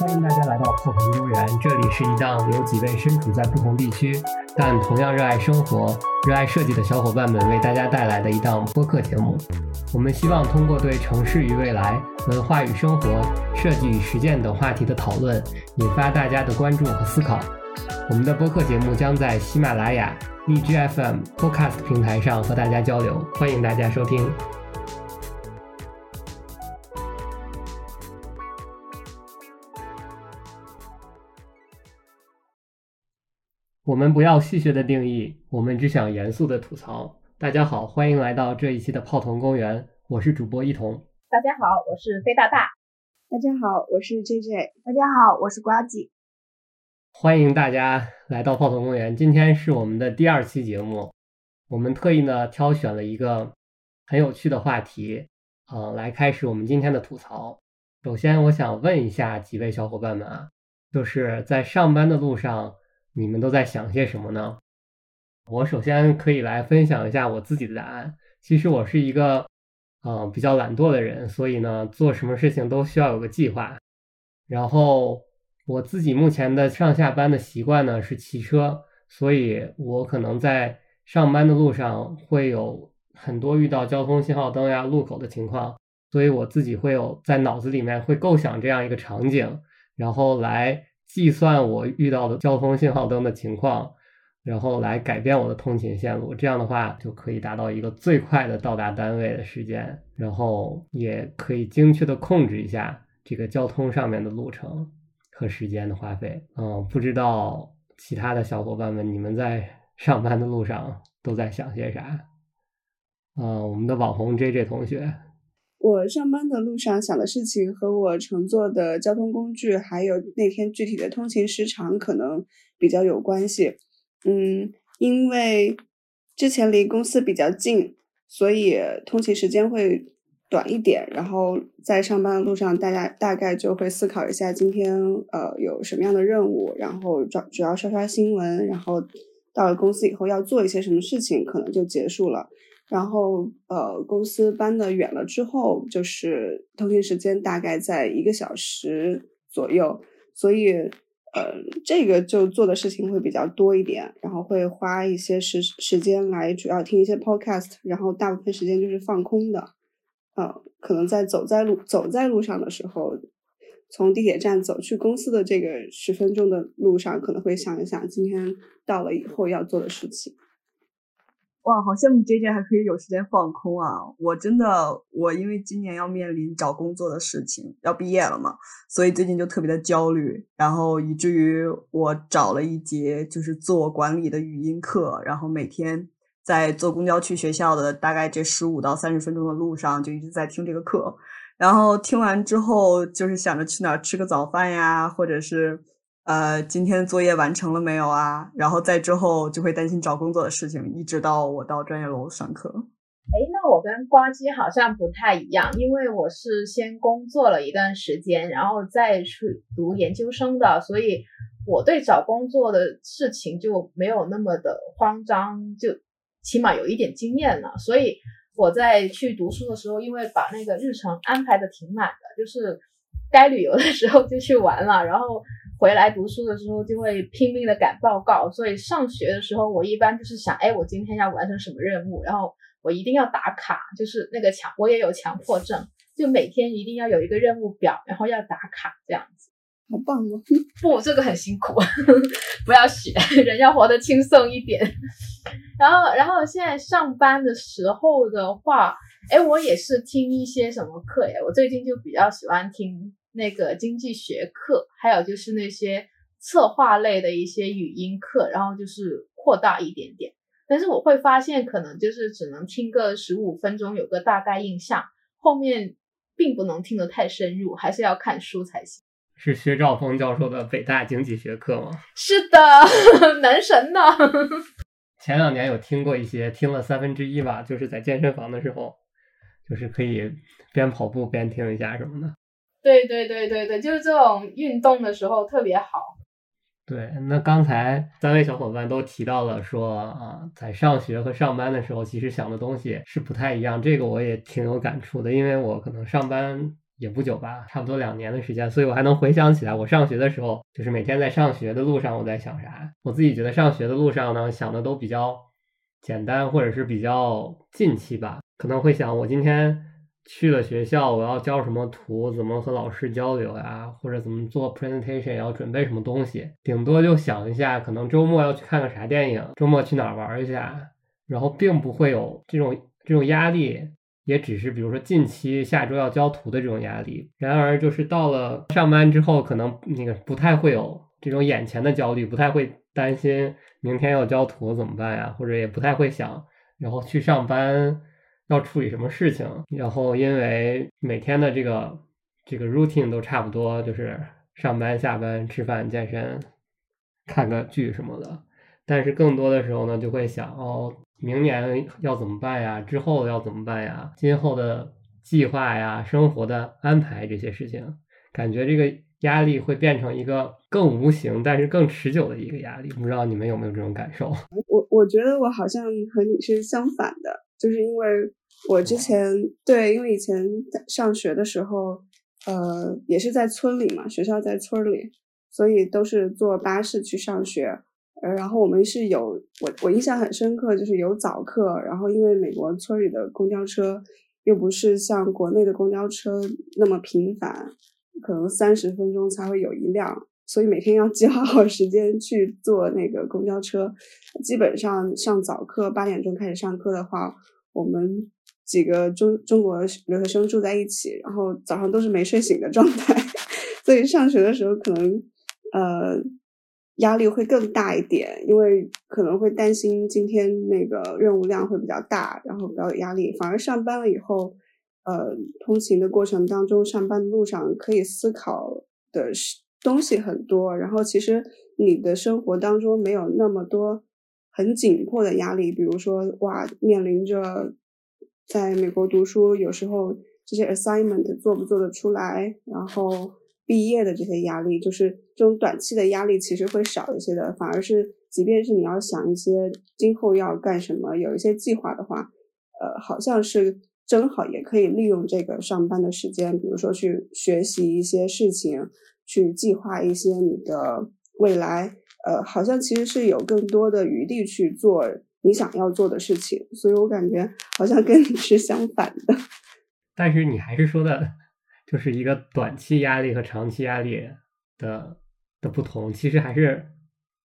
欢迎大家来到泡腾公园，这里是一档由几位身处在不同地区，但同样热爱生活、热爱设计的小伙伴们为大家带来的一档播客节目。我们希望通过对城市与未来、文化与生活、设计与实践等话题的讨论，引发大家的关注和思考。我们的播客节目将在喜马拉雅、荔枝 FM、Podcast 平台上和大家交流，欢迎大家收听。我们不要戏谑的定义，我们只想严肃的吐槽。大家好，欢迎来到这一期的泡桐公园，我是主播一彤。大家好，我是飞大大。大家好，我是 JJ。大家好，我是呱唧。欢迎大家来到泡桐公园。今天是我们的第二期节目，我们特意呢挑选了一个很有趣的话题，呃，来开始我们今天的吐槽。首先，我想问一下几位小伙伴们啊，就是在上班的路上。你们都在想些什么呢？我首先可以来分享一下我自己的答案。其实我是一个，嗯，比较懒惰的人，所以呢，做什么事情都需要有个计划。然后我自己目前的上下班的习惯呢是骑车，所以我可能在上班的路上会有很多遇到交通信号灯呀、路口的情况，所以我自己会有在脑子里面会构想这样一个场景，然后来。计算我遇到的交通信号灯的情况，然后来改变我的通勤线路，这样的话就可以达到一个最快的到达单位的时间，然后也可以精确的控制一下这个交通上面的路程和时间的花费。嗯，不知道其他的小伙伴们，你们在上班的路上都在想些啥？嗯，我们的网红 J J 同学。我上班的路上想的事情和我乘坐的交通工具，还有那天具体的通勤时长可能比较有关系。嗯，因为之前离公司比较近，所以通勤时间会短一点。然后在上班的路上，大家大概就会思考一下今天呃有什么样的任务，然后主要刷刷新闻，然后到了公司以后要做一些什么事情，可能就结束了。然后，呃，公司搬的远了之后，就是通勤时间大概在一个小时左右，所以，呃，这个就做的事情会比较多一点，然后会花一些时时间来主要听一些 podcast，然后大部分时间就是放空的，呃，可能在走在路走在路上的时候，从地铁站走去公司的这个十分钟的路上，可能会想一想今天到了以后要做的事情。哇，好羡慕 J J 还可以有时间放空啊！我真的，我因为今年要面临找工作的事情，要毕业了嘛，所以最近就特别的焦虑，然后以至于我找了一节就是自我管理的语音课，然后每天在坐公交去学校的大概这十五到三十分钟的路上，就一直在听这个课，然后听完之后就是想着去哪儿吃个早饭呀，或者是。呃，今天作业完成了没有啊？然后在之后就会担心找工作的事情，一直到我到专业楼上课。哎，那我跟呱唧好像不太一样，因为我是先工作了一段时间，然后再去读研究生的，所以我对找工作的事情就没有那么的慌张，就起码有一点经验了。所以我在去读书的时候，因为把那个日程安排的挺满的，就是该旅游的时候就去玩了，然后。回来读书的时候就会拼命的赶报告，所以上学的时候我一般就是想，哎，我今天要完成什么任务，然后我一定要打卡，就是那个强，我也有强迫症，就每天一定要有一个任务表，然后要打卡这样子。好棒哦！不，这个很辛苦，不要学，人要活得轻松一点。然后，然后现在上班的时候的话，哎，我也是听一些什么课哎？我最近就比较喜欢听。那个经济学课，还有就是那些策划类的一些语音课，然后就是扩大一点点。但是我会发现，可能就是只能听个十五分钟，有个大概印象，后面并不能听得太深入，还是要看书才行。是薛兆丰教授的北大经济学课吗？是的，男神呢。前两年有听过一些，听了三分之一吧，就是在健身房的时候，就是可以边跑步边听一下什么的。对对对对对，就是这种运动的时候特别好。对，那刚才三位小伙伴都提到了说啊，在上学和上班的时候，其实想的东西是不太一样。这个我也挺有感触的，因为我可能上班也不久吧，差不多两年的时间，所以我还能回想起来，我上学的时候，就是每天在上学的路上我在想啥。我自己觉得上学的路上呢，想的都比较简单，或者是比较近期吧，可能会想我今天去了学校，我要交什么图，怎么和老师交流呀，或者怎么做 presentation，要准备什么东西，顶多就想一下，可能周末要去看个啥电影，周末去哪儿玩一下，然后并不会有这种这种压力。也只是比如说近期下周要交图的这种压力，然而就是到了上班之后，可能那个不太会有这种眼前的焦虑，不太会担心明天要交图怎么办呀，或者也不太会想，然后去上班要处理什么事情，然后因为每天的这个这个 routine 都差不多，就是上班、下班、吃饭、健身、看个剧什么的，但是更多的时候呢，就会想哦。明年要怎么办呀？之后要怎么办呀？今后的计划呀、生活的安排这些事情，感觉这个压力会变成一个更无形，但是更持久的一个压力。不知道你们有没有这种感受？我我觉得我好像和你是相反的，就是因为我之前对，因为以前上学的时候，呃，也是在村里嘛，学校在村里，所以都是坐巴士去上学。呃，然后我们是有我我印象很深刻，就是有早课，然后因为美国村里的公交车又不是像国内的公交车那么频繁，可能三十分钟才会有一辆，所以每天要计划好时间去坐那个公交车。基本上上早课八点钟开始上课的话，我们几个中中国留学生住在一起，然后早上都是没睡醒的状态，所以上学的时候可能呃。压力会更大一点，因为可能会担心今天那个任务量会比较大，然后比较有压力。反而上班了以后，呃，通勤的过程当中，上班的路上可以思考的东西很多。然后其实你的生活当中没有那么多很紧迫的压力，比如说哇，面临着在美国读书，有时候这些 assignment 做不做得出来，然后。毕业的这些压力，就是这种短期的压力，其实会少一些的。反而是，即便是你要想一些今后要干什么，有一些计划的话，呃，好像是正好也可以利用这个上班的时间，比如说去学习一些事情，去计划一些你的未来。呃，好像其实是有更多的余地去做你想要做的事情。所以我感觉好像跟你是相反的。但是你还是说的。就是一个短期压力和长期压力的的不同，其实还是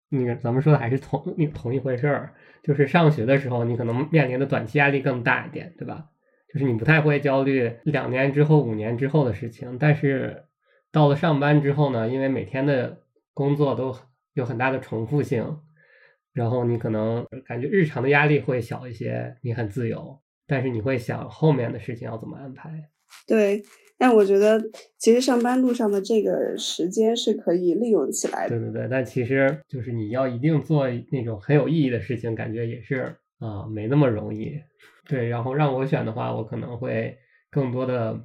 那个咱们说的还是同同一回事儿。就是上学的时候，你可能面临的短期压力更大一点，对吧？就是你不太会焦虑两年之后、五年之后的事情。但是到了上班之后呢，因为每天的工作都有很大的重复性，然后你可能感觉日常的压力会小一些，你很自由，但是你会想后面的事情要怎么安排。对。但我觉得，其实上班路上的这个时间是可以利用起来的。对对对，但其实就是你要一定做那种很有意义的事情，感觉也是啊，没那么容易。对，然后让我选的话，我可能会更多的，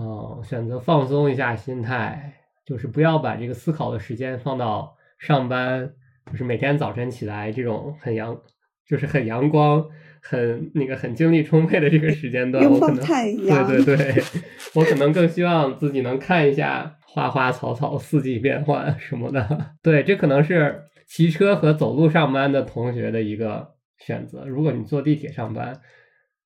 嗯，选择放松一下心态，就是不要把这个思考的时间放到上班，就是每天早晨起来这种很阳，就是很阳光。很那个很精力充沛的这个时间段，我可能对对对，我可能更希望自己能看一下花花草草、四季变换什么的。对，这可能是骑车和走路上班的同学的一个选择。如果你坐地铁上班，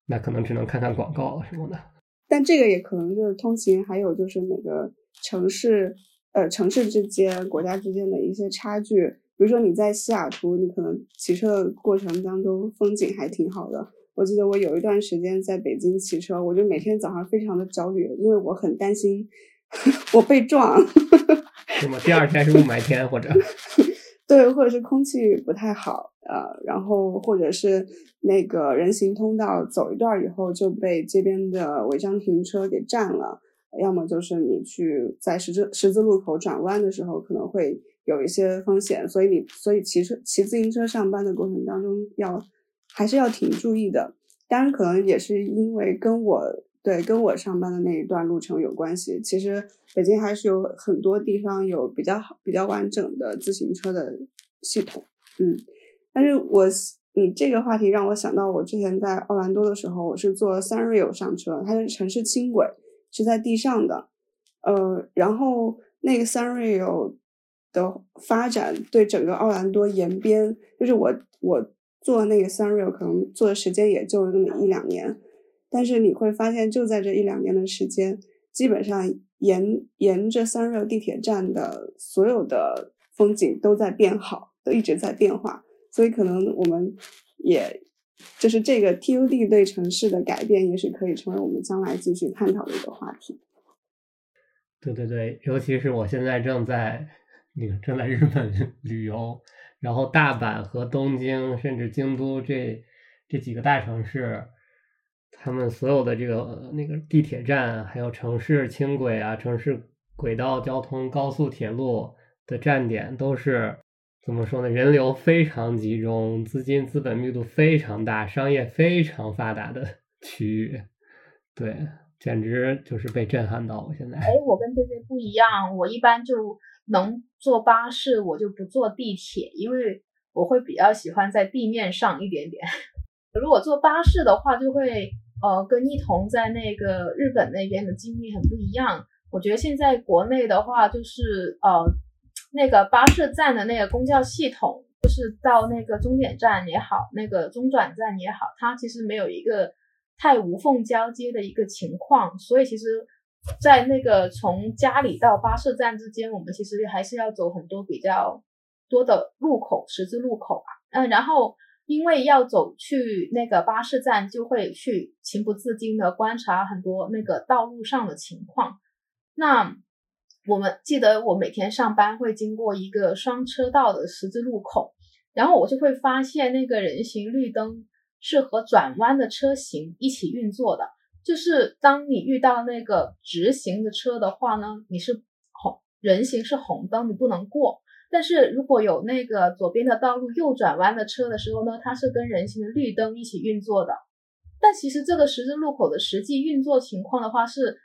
那可能只能看看广告什么的。但这个也可能就是通勤，还有就是每个城市呃城市之间、国家之间的一些差距。比如说你在西雅图，你可能骑车的过程当中风景还挺好的。我记得我有一段时间在北京骑车，我就每天早上非常的焦虑，因为我很担心 我被撞。是吗？第二天是雾霾天，或者 对，或者是空气不太好，呃，然后或者是那个人行通道走一段以后就被这边的违章停车给占了，要么就是你去在十字十字路口转弯的时候可能会。有一些风险，所以你所以骑车骑自行车上班的过程当中，要还是要挺注意的。当然，可能也是因为跟我对跟我上班的那一段路程有关系。其实北京还是有很多地方有比较好、比较完整的自行车的系统。嗯，但是我你这个话题让我想到，我之前在奥兰多的时候，我是坐三 rail 上车，它是城市轻轨，是在地上的，呃，然后那个 Sunrail 的发展对整个奥兰多沿边，就是我我做那个 Sunrail 可能做的时间也就那么一两年，但是你会发现就在这一两年的时间，基本上沿沿着 Sunrail 地铁站的所有的风景都在变好，都一直在变化，所以可能我们也。就是这个 TUD 对城市的改变，也是可以成为我们将来继续探讨的一个话题。对对对，尤其是我现在正在那个正在日本旅游，然后大阪和东京，甚至京都这这几个大城市，他们所有的这个那个地铁站，还有城市轻轨啊、城市轨道交通、高速铁路的站点，都是。怎么说呢？人流非常集中，资金资本密度非常大，商业非常发达的 区域，对，简直就是被震撼到。我现在，哎，我跟这些不一样，我一般就能坐巴士，我就不坐地铁，因为我会比较喜欢在地面上一点点。如果坐巴士的话，就会呃跟一同在那个日本那边的经历很不一样。我觉得现在国内的话，就是呃。那个巴士站的那个公交系统，就是到那个终点站也好，那个中转站也好，它其实没有一个太无缝交接的一个情况，所以其实，在那个从家里到巴士站之间，我们其实还是要走很多比较多的路口，十字路口啊，嗯，然后因为要走去那个巴士站，就会去情不自禁的观察很多那个道路上的情况，那。我们记得我每天上班会经过一个双车道的十字路口，然后我就会发现那个人行绿灯是和转弯的车型一起运作的。就是当你遇到那个直行的车的话呢，你是红人行是红灯，你不能过。但是如果有那个左边的道路右转弯的车的时候呢，它是跟人行的绿灯一起运作的。但其实这个十字路口的实际运作情况的话是。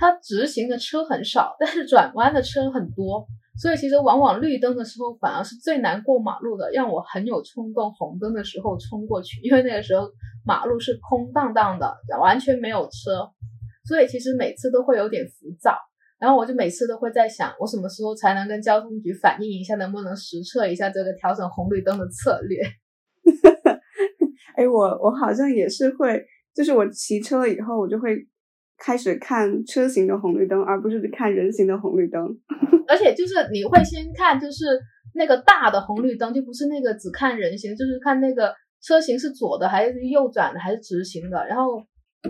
它直行的车很少，但是转弯的车很多，所以其实往往绿灯的时候反而是最难过马路的，让我很有冲动红灯的时候冲过去，因为那个时候马路是空荡荡的，完全没有车，所以其实每次都会有点浮躁。然后我就每次都会在想，我什么时候才能跟交通局反映一下，能不能实测一下这个调整红绿灯的策略？哎，我我好像也是会，就是我骑车了以后，我就会。开始看车型的红绿灯，而不是看人行的红绿灯。而且就是你会先看，就是那个大的红绿灯，就不是那个只看人行，就是看那个车型是左的还是右转的还是直行的。然后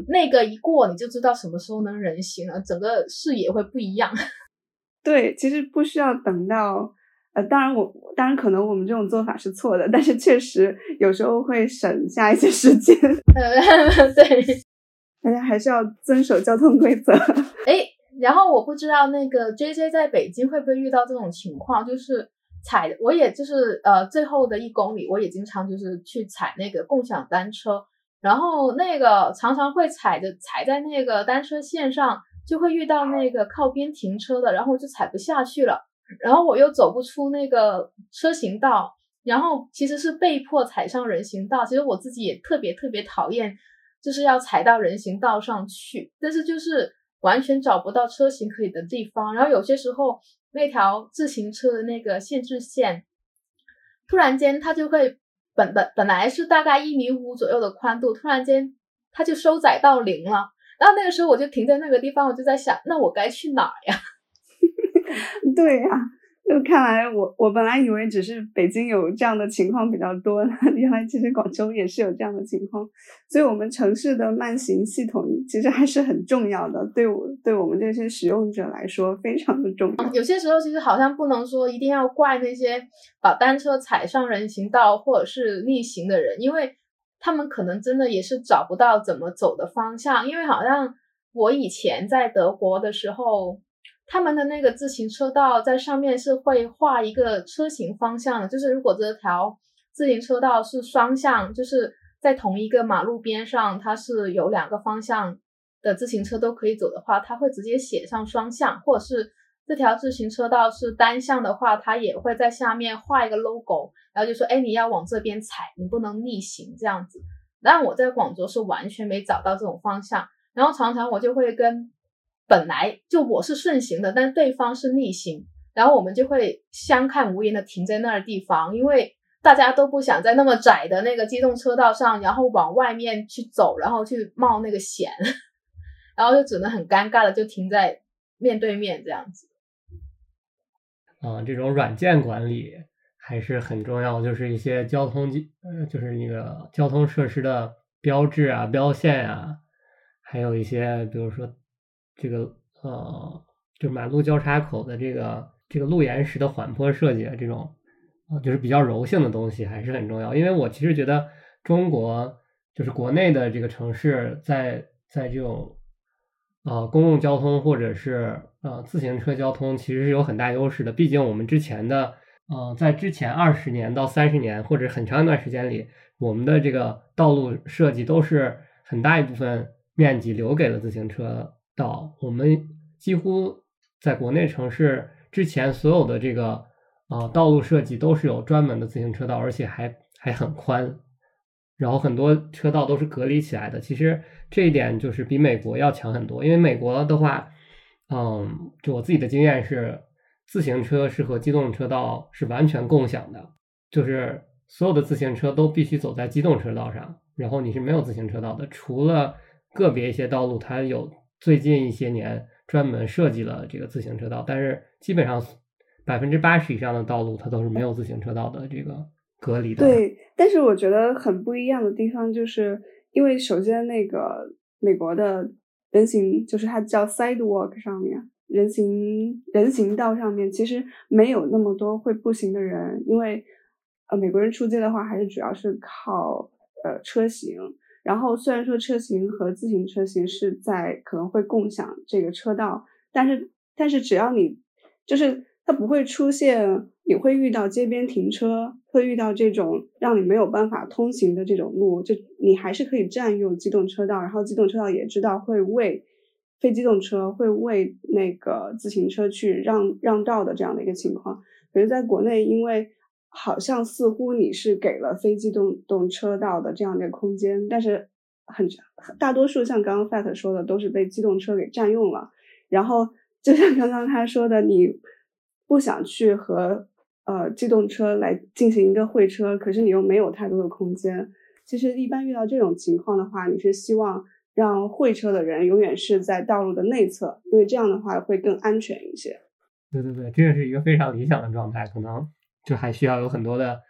那个一过，你就知道什么时候能人行了，整个视野会不一样。对，其实不需要等到，呃，当然我当然可能我们这种做法是错的，但是确实有时候会省下一些时间。呃，对。大家还是要遵守交通规则。哎，然后我不知道那个 J J 在北京会不会遇到这种情况，就是踩，我也就是呃最后的一公里，我也经常就是去踩那个共享单车，然后那个常常会踩着踩在那个单车线上，就会遇到那个靠边停车的，然后就踩不下去了，然后我又走不出那个车行道，然后其实是被迫踩上人行道。其实我自己也特别特别讨厌。就是要踩到人行道上去，但是就是完全找不到车行可以的地方。然后有些时候那条自行车的那个限制线，突然间它就会本本本来是大概一米五左右的宽度，突然间它就收窄到零了。然后那个时候我就停在那个地方，我就在想，那我该去哪儿呀？对呀。就看来我我本来以为只是北京有这样的情况比较多，原来其实广州也是有这样的情况，所以我们城市的慢行系统其实还是很重要的，对我对我们这些使用者来说非常的重要。有些时候其实好像不能说一定要怪那些把单车踩上人行道或者是逆行的人，因为他们可能真的也是找不到怎么走的方向，因为好像我以前在德国的时候。他们的那个自行车道在上面是会画一个车型方向的，就是如果这条自行车道是双向，就是在同一个马路边上，它是有两个方向的自行车都可以走的话，它会直接写上双向，或者是这条自行车道是单向的话，它也会在下面画一个 logo，然后就说，哎，你要往这边踩，你不能逆行这样子。但我在广州是完全没找到这种方向，然后常常我就会跟。本来就我是顺行的，但对方是逆行，然后我们就会相看无言的停在那儿地方，因为大家都不想在那么窄的那个机动车道上，然后往外面去走，然后去冒那个险，然后就只能很尴尬的就停在面对面这样子。啊，这种软件管理还是很重要，就是一些交通机，呃，就是那个交通设施的标志啊、标线啊，还有一些，比如说这个呃，就是马路交叉口的这个这个路沿石的缓坡设计啊，这种啊，就是比较柔性的东西还是很重要。因为我其实觉得中国就是国内的这个城市，在在这种呃公共交通或者是呃自行车交通，其实是有很大优势的。毕竟我们之前的呃在之前二十年到三十年或者很长一段时间里，我们的这个道路设计都是很大一部分面积留给了自行车道。我们几乎在国内城市之前所有的这个啊道路设计都是有专门的自行车道，而且还还很宽。然后很多车道都是隔离起来的，其实这一点就是比美国要强很多。因为美国的话，嗯，就我自己的经验是，自行车是和机动车道是完全共享的，就是所有的自行车都必须走在机动车道上，然后你是没有自行车道的。除了个别一些道路，它有最近一些年专门设计了这个自行车道，但是基本上百分之八十以上的道路它都是没有自行车道的这个。隔离的对，但是我觉得很不一样的地方，就是因为首先那个美国的人行，就是它叫 sidewalk 上面，人行人行道上面其实没有那么多会步行的人，因为呃美国人出街的话还是主要是靠呃车型，然后虽然说车型和自行车型是在可能会共享这个车道，但是但是只要你就是它不会出现。你会遇到街边停车，会遇到这种让你没有办法通行的这种路，就你还是可以占用机动车道，然后机动车道也知道会为非机动车会为那个自行车去让让道的这样的一个情况。可是在国内，因为好像似乎你是给了非机动动车道的这样的空间，但是很大多数像刚刚 Fat 说的都是被机动车给占用了。然后就像刚刚他说的，你不想去和呃，机动车来进行一个会车，可是你又没有太多的空间。其实一般遇到这种情况的话，你是希望让会车的人永远是在道路的内侧，因为这样的话会更安全一些。对对对，这个是一个非常理想的状态，可能就还需要有很多的，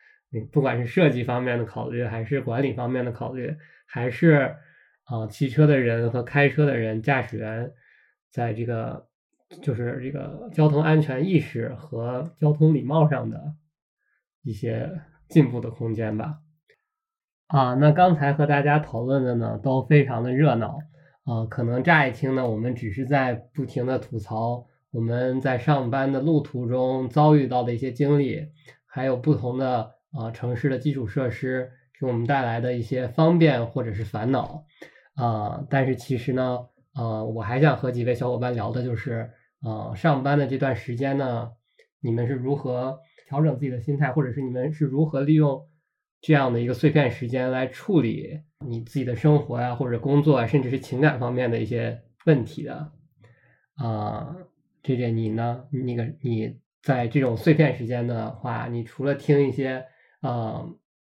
不管是设计方面的考虑，还是管理方面的考虑，还是啊骑车的人和开车的人、驾驶员在这个。就是这个交通安全意识和交通礼貌上的一些进步的空间吧。啊，那刚才和大家讨论的呢，都非常的热闹。啊，可能乍一听呢，我们只是在不停的吐槽我们在上班的路途中遭遇到的一些经历，还有不同的啊城市的基础设施给我们带来的一些方便或者是烦恼。啊，但是其实呢，呃，我还想和几位小伙伴聊的就是。啊，上班的这段时间呢，你们是如何调整自己的心态，或者是你们是如何利用这样的一个碎片时间来处理你自己的生活呀，或者工作啊，甚至是情感方面的一些问题的？啊，这点你呢？那个你在这种碎片时间的话，你除了听一些啊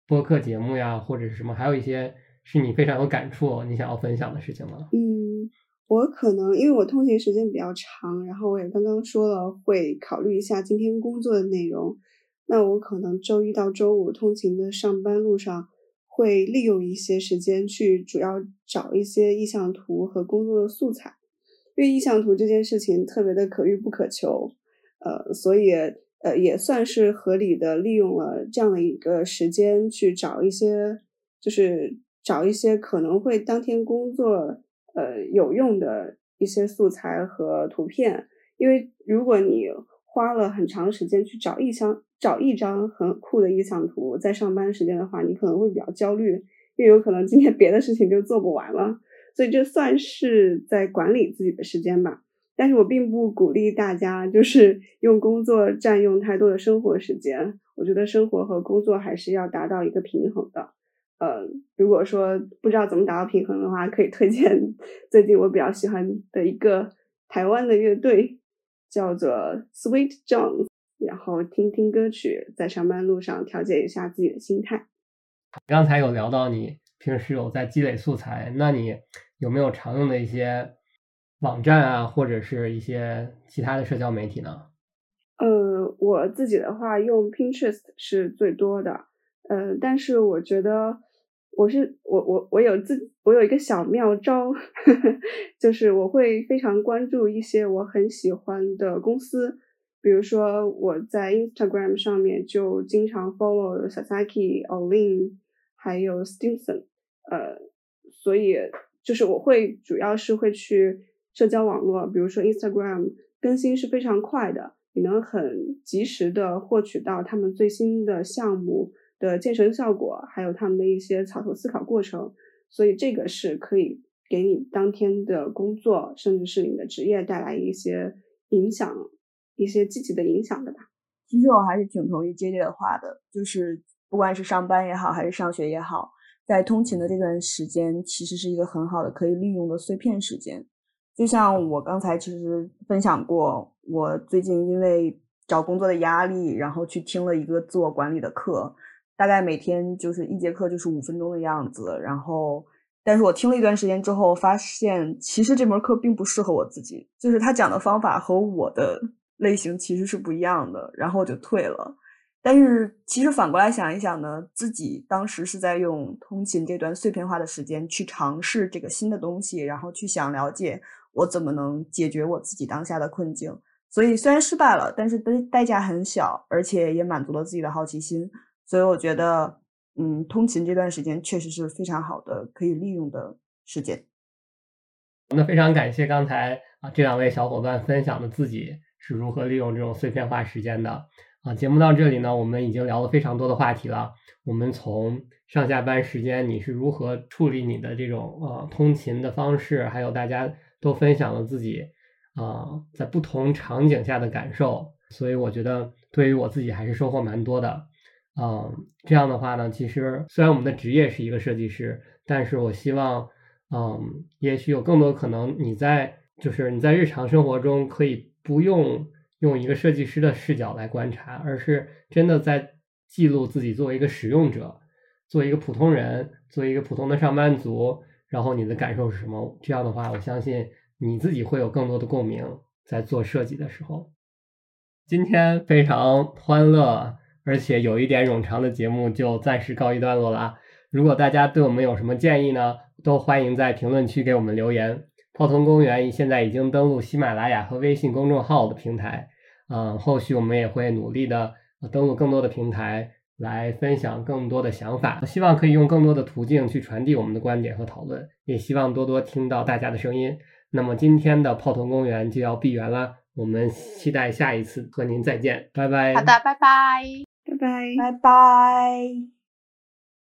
播客节目呀，或者是什么，还有一些是你非常有感触，你想要分享的事情吗？嗯。我可能因为我通勤时间比较长，然后我也刚刚说了会考虑一下今天工作的内容，那我可能周一到周五通勤的上班路上会利用一些时间去主要找一些意向图和工作的素材，因为意向图这件事情特别的可遇不可求，呃，所以呃也算是合理的利用了这样的一个时间去找一些，就是找一些可能会当天工作。呃，有用的一些素材和图片，因为如果你花了很长时间去找一张找一张很酷的意向图，在上班时间的话，你可能会比较焦虑，因为有可能今天别的事情就做不完了。所以这算是在管理自己的时间吧。但是我并不鼓励大家就是 用工作占用太多的生活时间。我觉得生活和工作还是要达到一个平衡的。呃，如果说不知道怎么达到平衡的话，可以推荐最近我比较喜欢的一个台湾的乐队，叫做 Sweet John，然后听听歌曲，在上班路上调节一下自己的心态。刚才有聊到你平时有在积累素材，那你有没有常用的一些网站啊，或者是一些其他的社交媒体呢？呃，我自己的话用 Pinterest 是最多的，呃，但是我觉得我是我我我有自我有一个小妙招呵呵，就是我会非常关注一些我很喜欢的公司，比如说我在 Instagram 上面就经常 follow Sasaki、Olin，还有 Stimson，呃，所以就是我会主要是会去社交网络，比如说 Instagram 更新是非常快的。你能很及时的获取到他们最新的项目的建成效果，还有他们的一些草图思考过程，所以这个是可以给你当天的工作，甚至是你的职业带来一些影响，一些积极的影响的吧。其实我还是挺同意 J J 的话的，就是不管是上班也好，还是上学也好，在通勤的这段时间，其实是一个很好的可以利用的碎片时间。就像我刚才其实分享过，我最近因为找工作的压力，然后去听了一个自我管理的课，大概每天就是一节课就是五分钟的样子。然后，但是我听了一段时间之后，发现其实这门课并不适合我自己，就是他讲的方法和我的 类型其实是不一样的，然后我就退了。但是其实反过来想一想呢，自己当时是在用通勤这段碎片化的时间去尝试这个新的东西，然后去想了解。我怎么能解决我自己当下的困境？所以虽然失败了，但是代代价很小，而且也满足了自己的好奇心。所以我觉得，嗯，通勤这段时间确实是非常好的可以利用的时间。那非常感谢刚才啊这两位小伙伴分享的自己是如何利用这种碎片化时间的啊。节目到这里呢，我们已经聊了非常多的话题了。我们从上下班时间你是如何处理你的这种呃通勤的方式，还有大家。都分享了自己啊在不同场景下的感受，所以我觉得对于我自己还是收获蛮多的。嗯，这样的话呢，其实虽然我们的职业是一个设计师，但是我希望，嗯，也许有更多可能你在就是你在日常生活中可以不用用一个设计师的视角来观察，而是真的在记录自己作为一个使用者，作为一个普通人，作为一个普通的上班族。然后你的感受是什么？这样的话，我相信你自己会有更多的共鸣，在做设计的时候。今天非常欢乐，而且有一点冗长的节目就暂时告一段落了。如果大家对我们有什么建议呢，都欢迎在评论区给我们留言。泡腾公园现在已经登录喜马拉雅和微信公众号的平台，嗯，后续我们也会努力的登录更多的平台。来分享更多的想法，希望可以用更多的途径去传递我们的观点和讨论，也希望多多听到大家的声音。那么今天的泡腾公园就要闭园了，我们期待下一次和您再见，拜拜。好的，拜拜，拜拜，拜拜。